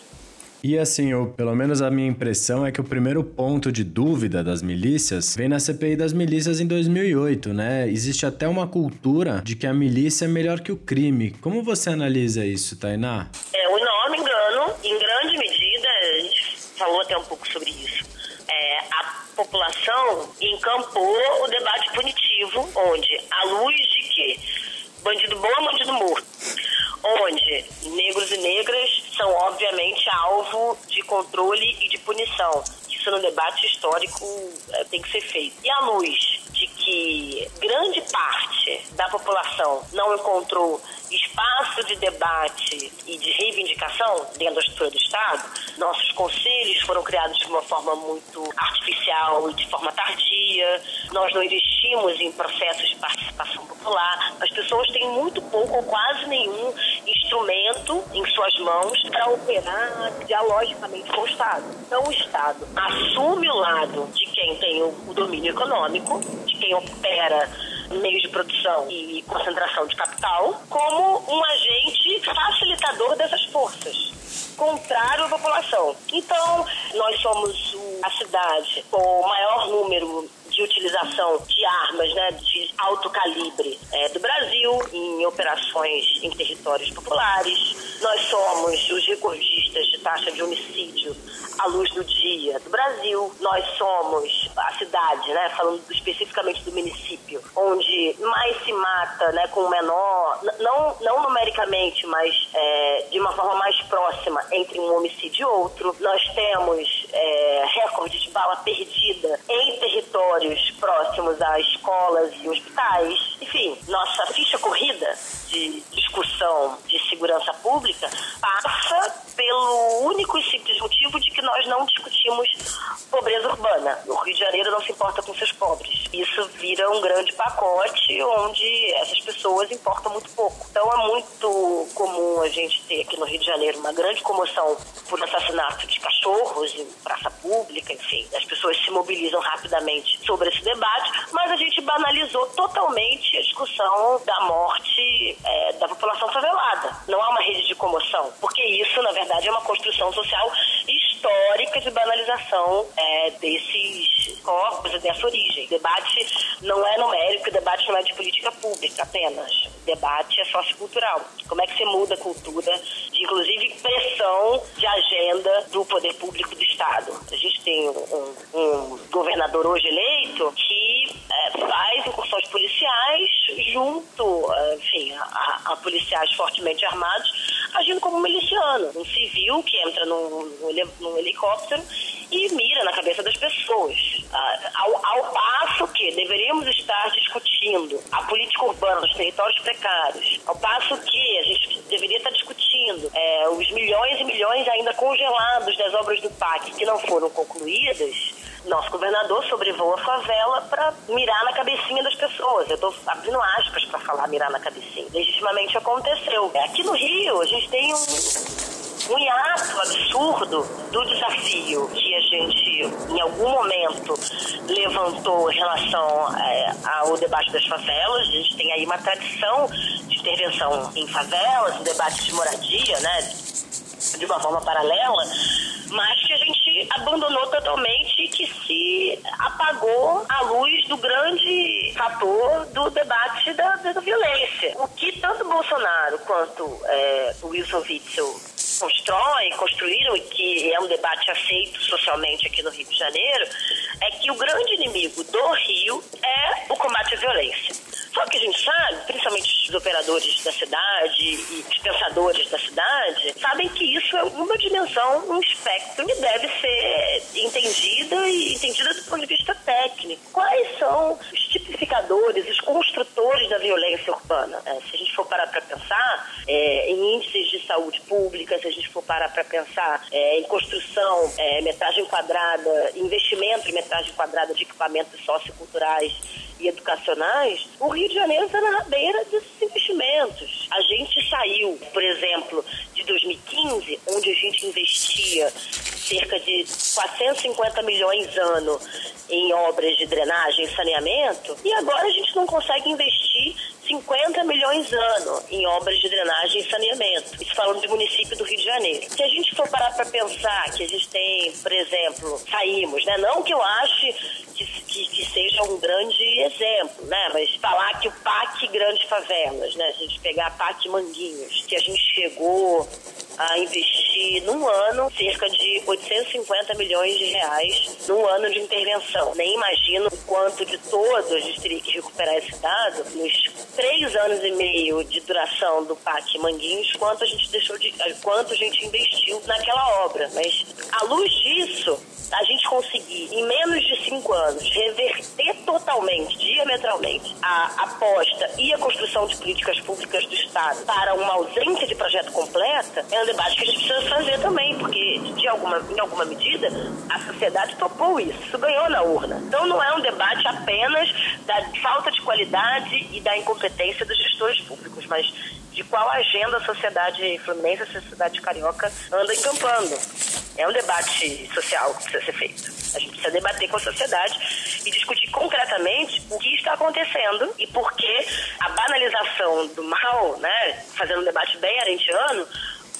E assim, eu, pelo menos a minha impressão é que o primeiro ponto de dúvida das milícias vem na CPI das milícias em 2008, né? Existe até uma cultura de que a milícia é melhor que o crime. Como você analisa isso, Tainá? É um enorme engano, em grande medida, a gente falou até um pouco sobre isso. É, a população encampou o debate punitivo, onde, à luz de que bandido bom é bandido morto, onde negros e negras são obviamente alvo de controle e de punição. Isso no debate histórico é, tem que ser feito. E à luz de que grande parte da população não encontrou espaço de debate e de reivindicação dentro da estrutura do Estado, nossos conselhos foram criados de uma forma muito artificial e de forma tardia, nós não investimos em processos de participação popular, as pessoas têm muito pouco ou quase nenhum instrumento em suas mãos para operar dialogicamente com o Estado. Então, o Estado assume o lado de quem tem o domínio econômico, de quem opera meios de produção e concentração de capital, como um agente facilitador dessas forças, contrário à população. Então, nós somos a cidade com o maior número de utilização de armas né, de alto calibre é, do Brasil em operações em territórios populares. Nós somos os recordistas de taxa de homicídio à luz do dia do Brasil. Nós somos a cidade, né, falando especificamente do município, onde mais se mata né, com menor, não, não numericamente, mas é, de uma forma mais próxima entre um homicídio e outro. Nós temos é, recorde de bala perdida em próximos a escolas e hospitais. Enfim, nossa ficha corrida de discussão de segurança pública passa pelo único e simples motivo de que nós não discutimos pobreza urbana. O Rio de Janeiro não se importa com seus pobres. Isso vira um grande pacote onde essas pessoas importam muito pouco. Então é muito comum a gente ter aqui no Rio de Janeiro uma grande comoção por assassinato de cachorros em praça pública, enfim. As pessoas se mobilizam rapidamente sobre esse debate, mas a gente banalizou totalmente a discussão da morte é, da população favelada. Não há uma rede de comoção, porque isso, na verdade, é uma construção social histórica de banalização é, desses corpos e dessa origem. O debate não é numérico, o debate não é de política pública apenas. O debate é sociocultural. Como é que você muda a cultura de, inclusive, pressão de agenda do poder público do Estado? A gente tem um, um governador hoje eleito que é, faz incursões policiais junto, é, enfim, a, a, policiais fortemente armados, agindo como miliciano, um civil que entra num, num helicóptero e mira na cabeça das pessoas. Ah, ao, ao, passo que deveríamos estar discutindo a política urbana dos territórios precários, ao passo que a gente deveria estar discutindo é, os milhões e milhões ainda congelados das obras do PAC que não foram concluídas, nosso governador sobrevoa a favela para mirar na cabecinha das pessoas. Eu estou abrindo aspas para falar mirar na cabecinha. Legitimamente aconteceu. Aqui no Rio, a gente tem um, um hiato absurdo do desafio que a gente, em algum momento, levantou em relação é, ao debate das favelas. A gente tem aí uma tradição de intervenção em favelas, debate de moradia, né? De uma forma paralela, mas que a gente abandonou totalmente e que se apagou à luz do grande fator do debate da, da violência. O que tanto Bolsonaro quanto é, Wilson Witzel constroem, construíram e que é um debate aceito socialmente aqui no Rio de Janeiro, é que o grande inimigo do Rio é o combate à violência. Só que a gente sabe, principalmente os operadores da cidade e os pensadores da cidade, sabem que isso é uma dimensão, um espectro que deve ser entendida e entendida do ponto de vista técnico. Quais são os tipos pacificadores, os construtores da violência urbana. É, se a gente for parar para pensar é, em índices de saúde pública, se a gente for parar para pensar é, em construção, é, metragem quadrada, investimento em metragem quadrada de equipamentos socioculturais e educacionais, o Rio de Janeiro está na rabeira desses investimentos. A gente saiu, por exemplo, de 2015, onde a gente investia cerca de 450 milhões ano em obras de drenagem e saneamento, e agora a gente não consegue investir 50 milhões ano em obras de drenagem e saneamento. Isso falando de município do Rio de Janeiro. Se a gente for parar para pensar que a gente tem, por exemplo, saímos, né? Não que eu ache que, que, que, seja um grande exemplo, né? Mas falar que o PAC Grandes Favelas, né? Se a gente pegar a PAC Manguinhos, que a gente chegou a investir num ano cerca de 850 milhões de reais num ano de intervenção. Nem imagino o quanto de todos teria que recuperar esse dado nos três anos e meio de duração do PAC Manguinhos, quanto a gente deixou de, quanto a gente investiu naquela obra. Mas à luz disso, a gente conseguir, em menos de cinco anos, reverter totalmente, diametralmente, a aposta e a construção de políticas públicas do Estado para uma ausência de projeto completa, é debate que a gente precisa fazer também, porque, de alguma, em alguma medida, a sociedade topou isso, isso ganhou na urna. Então, não é um debate apenas da falta de qualidade e da incompetência dos gestores públicos, mas de qual agenda a sociedade fluminense, a sociedade carioca anda encampando. É um debate social que precisa ser feito. A gente precisa debater com a sociedade e discutir concretamente o que está acontecendo e por que a banalização do mal, né, fazendo um debate bem arentiano,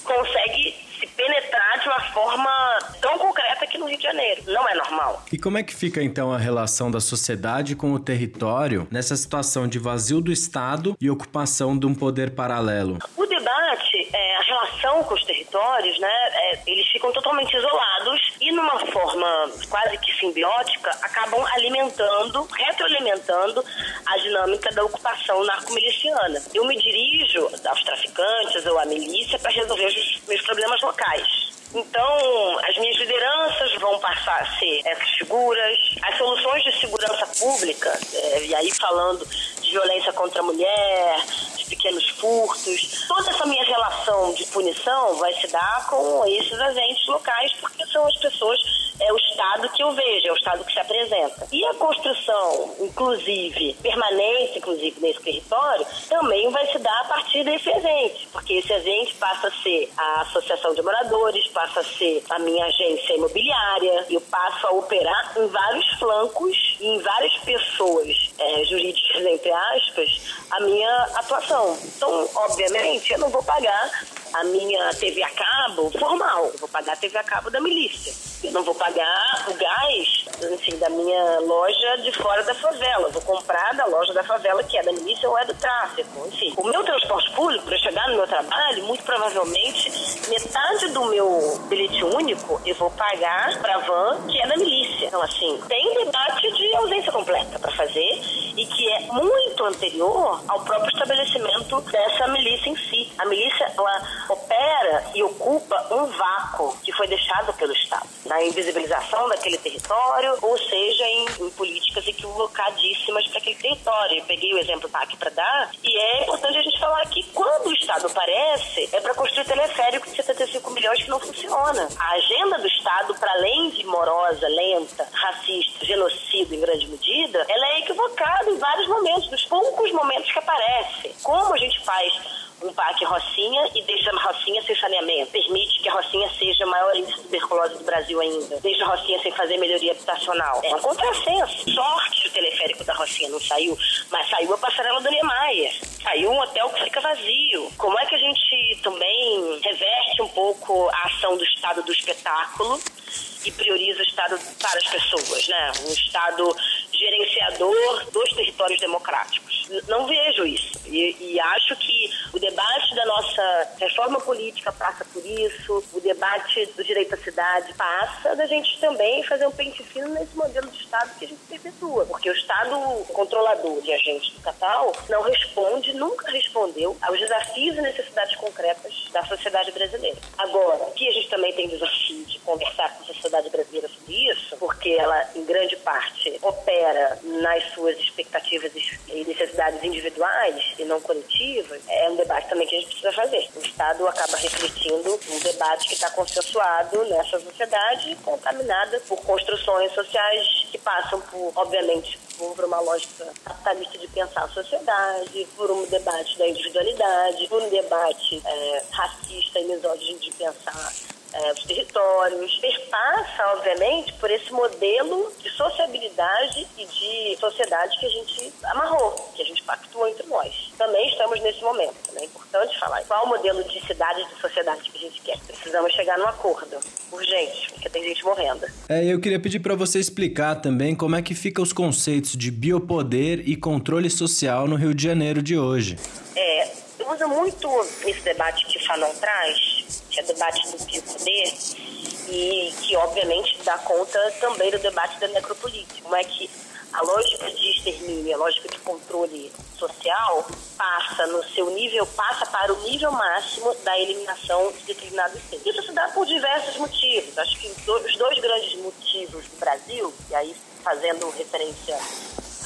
consegue se penetrar de uma forma tão concreta aqui no Rio de Janeiro. Não é normal. E como é que fica então a relação da sociedade com o território nessa situação de vazio do Estado e ocupação de um poder paralelo? O debate, é, a relação com os territórios, né, é, eles ficam totalmente isolados e numa forma quase que simbiótica acabam alimentando, retroalimentando a dinâmica da ocupação narcomiliciana. Eu me dirijo aos traficantes ou à milícia para resolver os meus problemas locais. Então, as minhas lideranças vão passar a ser essas figuras, as soluções de segurança pública, é, e aí falando de violência contra a mulher, de pequenos furtos, toda essa minha relação de punição vai se dar com esses agentes locais, porque são as pessoas é o Estado que eu vejo, é o Estado que se apresenta. E a construção, inclusive, permanente, inclusive, nesse território, também vai se dar a partir desse agente, porque esse agente passa a ser a associação de moradores, passa a ser a minha agência imobiliária, eu passo a operar em vários flancos e em várias pessoas é, jurídicas, entre aspas, a minha atuação. Então, obviamente, eu não vou pagar a minha TV a cabo formal, vou pagar a TV a cabo da milícia. Eu não vou pagar o gás assim, da minha loja de fora da favela. Eu vou comprar da loja da favela, que é da milícia ou é do tráfico. Enfim, o meu transporte público, para chegar no meu trabalho, muito provavelmente, metade do meu bilhete único eu vou pagar para van, que é da milícia. Então, assim, tem debate de ausência completa para fazer e que é muito anterior ao próprio estabelecimento dessa milícia em si. A milícia, ela opera e ocupa um vácuo que foi deixado pelo Estado na invisibilização daquele território, ou seja, em, em políticas equivocadíssimas para aquele território. Eu peguei o exemplo PAC para dar, e é importante a gente falar que quando o Estado aparece, é para construir teleférico de 75 milhões que não funciona. A agenda do Estado, para além de morosa, lenta, racista, genocida em grande medida, ela é equivocada em vários momentos, nos poucos momentos que aparece. Como a gente faz um parque Rocinha e deixa a Rocinha sem saneamento. Permite que a Rocinha seja a maior índice de tuberculose do Brasil ainda. Deixa a Rocinha sem fazer melhoria habitacional. É um contrassenso. Sorte o teleférico da Rocinha não saiu, mas saiu a passarela do Niemeyer. Saiu um hotel que fica vazio. Como é que a gente também reverte um pouco a ação do Estado do espetáculo e prioriza o Estado para as pessoas, né? Um Estado gerenciador dos territórios democráticos. Não vejo isso. E, e, acho que o debate da nossa reforma política passa por isso, o debate do direito à cidade passa da gente também fazer um pente fino nesse modelo de Estado que a gente perpetua. Porque o Estado controlador de agentes do capital não responde, nunca respondeu aos desafios e necessidades concretas da sociedade brasileira. Agora, aqui a gente também tem desafio de conversar com a sociedade brasileira porque ela, em grande parte, opera nas suas expectativas e necessidades individuais e não coletivas, é um debate também que a gente precisa fazer. O Estado acaba refletindo um debate que está consensuado nessa sociedade, contaminada por construções sociais que passam por, obviamente, por uma lógica capitalista de pensar a sociedade, por um debate da individualidade, por um debate é, racista e misógino de pensar é, os territórios. Perpassa, obviamente, por esse modelo de sociabilidade e de sociedade que a gente amarrou, que a gente pactuou entre nós. Também estamos nesse momento, né? é importante falar. Qual o modelo de cidade e de sociedade que a gente quer? Precisamos chegar num acordo, urgente, porque tem gente morrendo. É, eu queria pedir para você explicar também como é que ficam os conceitos de biopoder e controle social no Rio de Janeiro de hoje. É, eu uso muito esse debate que o Fanon traz, que é o debate do biopoder, e que obviamente dá conta também do debate da necropolítica. Como é que a lógica de extermínio, a lógica de controle social passa no seu nível, passa para o nível máximo da eliminação de determinados seres. Isso se dá por diversos motivos. Acho que os dois grandes motivos do Brasil, e aí fazendo referência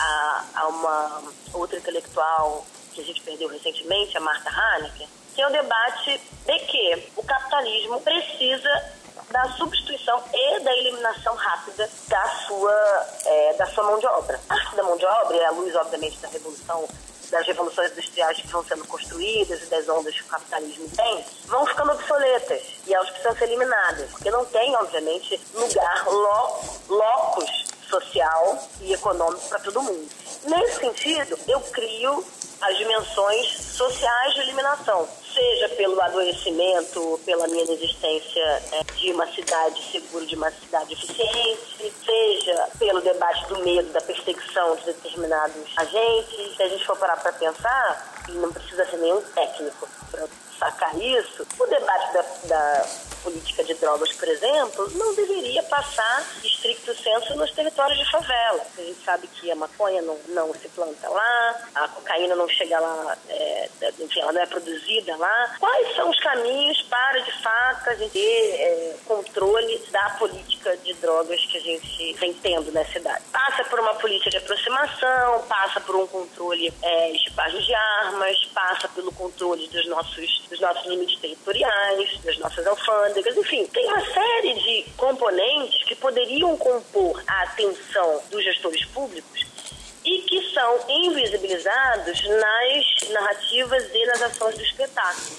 a, a uma outra intelectual que a gente perdeu recentemente, a Marta Haneke, que é o debate de que o capitalismo precisa da substituição e da eliminação rápida da sua, é, da sua mão de obra. A parte da mão de obra, a luz, obviamente, da revolução das revoluções industriais que vão sendo construídas e das ondas que o capitalismo tem, vão ficando obsoletas e elas precisam ser eliminadas, porque não tem, obviamente, lugar, lo, locus social e econômico para todo mundo. Nesse sentido, eu crio as dimensões sociais de eliminação, seja pelo adoecimento, pela minha existência é, de uma cidade segura, de uma cidade eficiente, seja pelo debate do medo, da perseguição de determinados agentes. Se a gente for parar para pensar, e não precisa ser nenhum técnico para sacar isso, o debate da, da política de drogas, por exemplo, não deveria passar estricto senso nos territórios de favela. A gente sabe que a maconha não, não se planta lá, a cocaína não chega lá, é, enfim, ela não é produzida lá. Quais são os caminhos para, de fato, a gente ter é, controle da política de drogas que a gente vem tendo na cidade? Passa por uma política de aproximação, passa por um controle é, de de armas, passa pelo controle dos nossos, dos nossos limites territoriais, das nossas alfândegas, enfim, tem uma série de componentes que poderiam compor a atenção dos gestores públicos e que são invisibilizados nas narrativas e nas ações do espetáculo.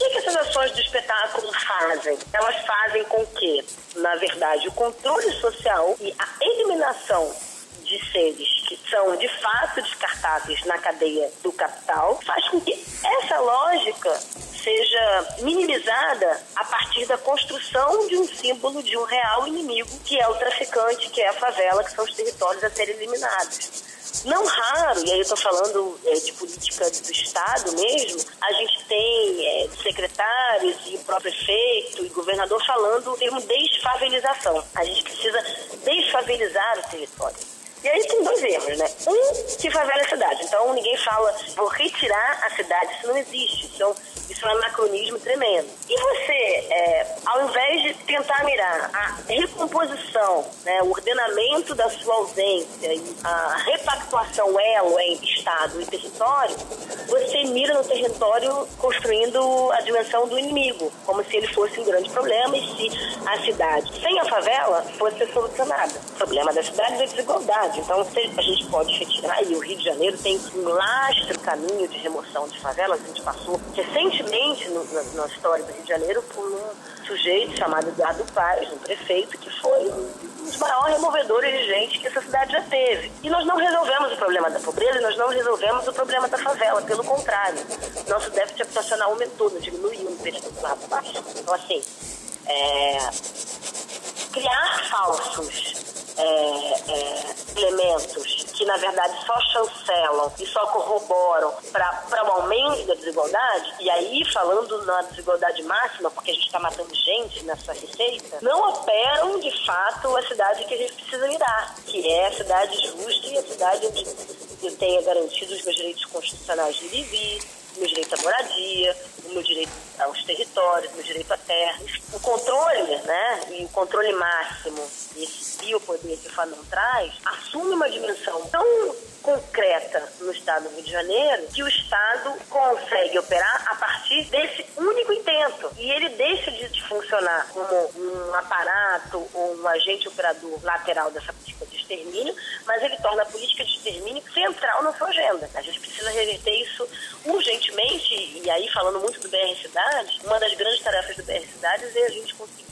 O que essas ações do espetáculo fazem? Elas fazem com que, na verdade, o controle social e a eliminação de seres que são de fato descartáveis na cadeia do capital faz com que essa lógica seja minimizada a partir da construção de um símbolo de um real inimigo, que é o traficante, que é a favela, que são os territórios a serem eliminados. Não raro, e aí eu estou falando é, de política do Estado mesmo, a gente tem é, secretários e o próprio prefeito e governador falando o termo desfavelização. A gente precisa desfavelizar o território. E aí tem dois erros, né? Um, que favela é a cidade. Então ninguém fala, vou retirar a cidade. Isso não existe. Isso isso é um anacronismo tremendo. E você, é, ao invés de tentar mirar a recomposição, né, o ordenamento da sua ausência e a repactuação elo em Estado e território, você mira no território construindo a dimensão do inimigo, como se ele fosse um grande problema e se a cidade sem a favela fosse solucionada. O problema da cidade é a desigualdade. Então, a gente pode retirar, e o Rio de Janeiro tem um lastro caminho de remoção de favelas, a gente passou recentemente no, na, na, história do Rio de Janeiro, por um sujeito chamado Eduardo Paes, um prefeito, que foi um dos maiores removedores de gente que essa cidade já teve. E nós não resolvemos o problema da pobreza e nós não resolvemos o problema da favela, pelo contrário. Nosso déficit habitacional aumentou, não diminuiu no período do Eduardo Paes. Então, assim, é, criar falsos é, é, elementos que na verdade só chancelam e só corroboram para um aumento da desigualdade, e aí falando na desigualdade máxima, porque a gente está matando gente nessa receita, não operam de fato a cidade que a gente precisa mirar, que é a cidade justa e a cidade onde eu tenha garantido os meus direitos constitucionais de viver, meu direito à moradia, o meu direito aos territórios, o meu direito à terra. O controle, né, e o controle máximo, esse biopoder que o Fanon traz, assume uma dimensão tão concreta no Estado do Rio de Janeiro que o Estado consegue operar a partir desse único intento. E ele deixa de funcionar como um aparato ou um agente operador lateral dessa política de extermínio, mas ele torna a política de extermínio central na sua agenda. A gente precisa reverter isso urgentemente, e aí falando muito do BR Cidades, uma das grandes tarefas do BR Cidades é a gente conseguir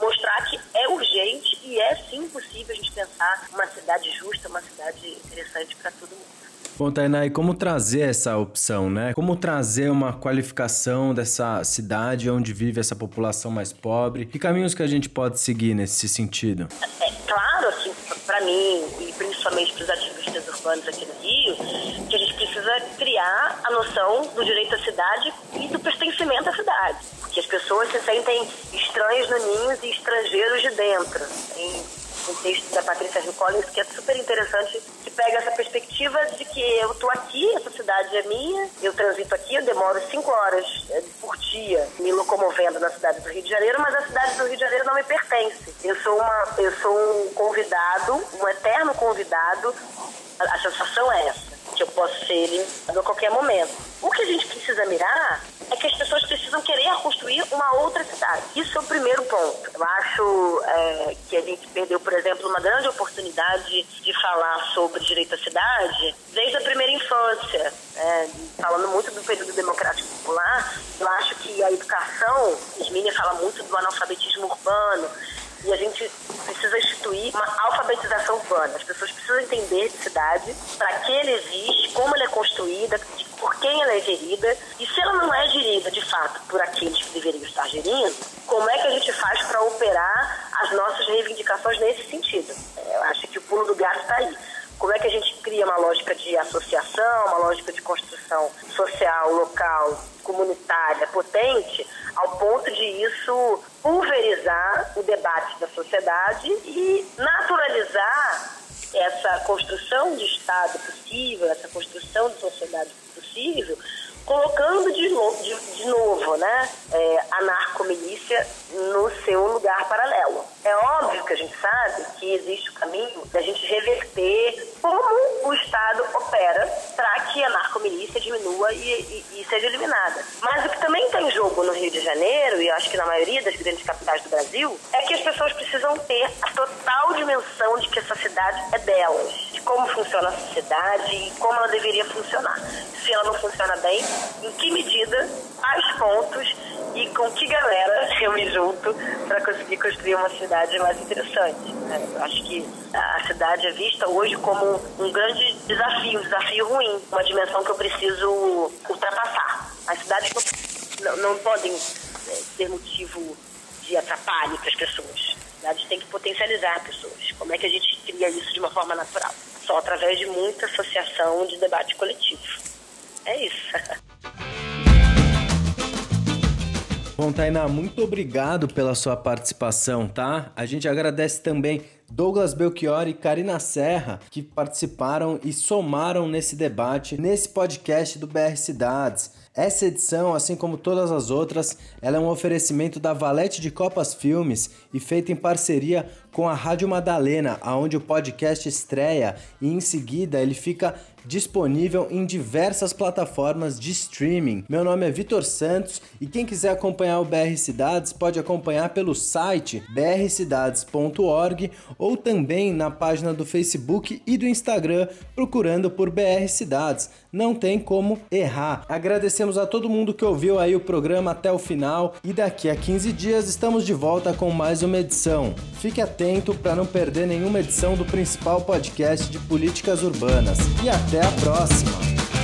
mostrar que é urgente e é sim possível a gente pensar uma cidade justa, uma cidade interessante para todo mundo. Bom, Tainá, e como trazer essa opção, né? Como trazer uma qualificação dessa cidade onde vive essa população mais pobre? Que caminhos que a gente pode seguir nesse sentido? É, claro, assim, para mim e principalmente para os ativistas urbanos aqui no Rio, que a gente precisa criar a noção do direito à cidade e do pertencimento à cidade. As pessoas se sentem estranhos no ninho e estrangeiros de dentro. Em um texto da Patrícia Hill Collins que é super interessante, que pega essa perspectiva de que eu estou aqui, essa cidade é minha, eu transito aqui, eu demoro cinco horas é, por dia me locomovendo na cidade do Rio de Janeiro, mas a cidade do Rio de Janeiro não me pertence. Eu sou, uma, eu sou um convidado, um eterno convidado, a, a sensação é essa que eu posso ser eliminado a qualquer momento. O que a gente precisa mirar é que as pessoas precisam querer construir uma outra cidade. Isso é o primeiro ponto. Eu acho é, que a gente perdeu, por exemplo, uma grande oportunidade de falar sobre direito à cidade desde a primeira infância. É, falando muito do período democrático popular, eu acho que a educação, Ismínia fala muito do analfabetismo urbano, e a gente precisa instituir uma alfabetização urbana. As pessoas precisam entender de cidade, para que ele existe, como ela é construída, por quem ela é gerida e se ela não é gerida de fato por aqueles que deveriam estar gerindo, como é que a gente faz para operar as nossas reivindicações nesse sentido? É, eu acho que o pulo do gato está aí. Como é que a gente cria uma lógica de associação, uma lógica de construção social, local, comunitária, potente, ao ponto de isso pulverizar o debate da sociedade e naturalizar essa construção de Estado possível, essa construção de sociedade possível, colocando de, novo, de, de novo né, é, a narcomilícia no seu lugar paralelo. É óbvio que a gente sabe que existe o caminho da gente reverter como o Estado opera para que a narcomilícia diminua e, e, e, seja eliminada. Mas o que também está em jogo no Rio de Janeiro, e acho que na maioria das grandes capitais do Brasil, é que as pessoas precisam ter a total dimensão de que essa cidade é delas, de como funciona a sociedade e como ela deveria funcionar. Se ela não funciona bem, em que medida, quais pontos e com que galera eu me junto para conseguir construir uma cidade mais interessante. Né? Acho que a cidade é vista hoje como um grande desafio, um desafio ruim, uma dimensão que eu preciso ultrapassar. As cidades não, não podem ser motivo de atrapalho para as pessoas. As cidades têm que potencializar pessoas. Como é que a gente cria isso de uma forma natural? Só através de muita associação de debate coletivo. É isso. Bom, Tainá, muito obrigado pela sua participação, tá? A gente agradece também Douglas Belchior e Karina Serra, que participaram e somaram nesse debate, nesse podcast do BR Cidades. Essa edição, assim como todas as outras, ela é um oferecimento da Valete de Copas Filmes e feita em parceria com a Rádio Madalena, aonde o podcast estreia e em seguida ele fica disponível em diversas plataformas de streaming. Meu nome é Vitor Santos e quem quiser acompanhar o BR Cidades pode acompanhar pelo site brcidades.org ou também na página do Facebook e do Instagram procurando por BR Cidades. Não tem como errar. Agradecemos a todo mundo que ouviu aí o programa até o final e daqui a 15 dias estamos de volta com mais uma edição. Fique atento para não perder nenhuma edição do principal podcast de políticas urbanas. E até a próxima!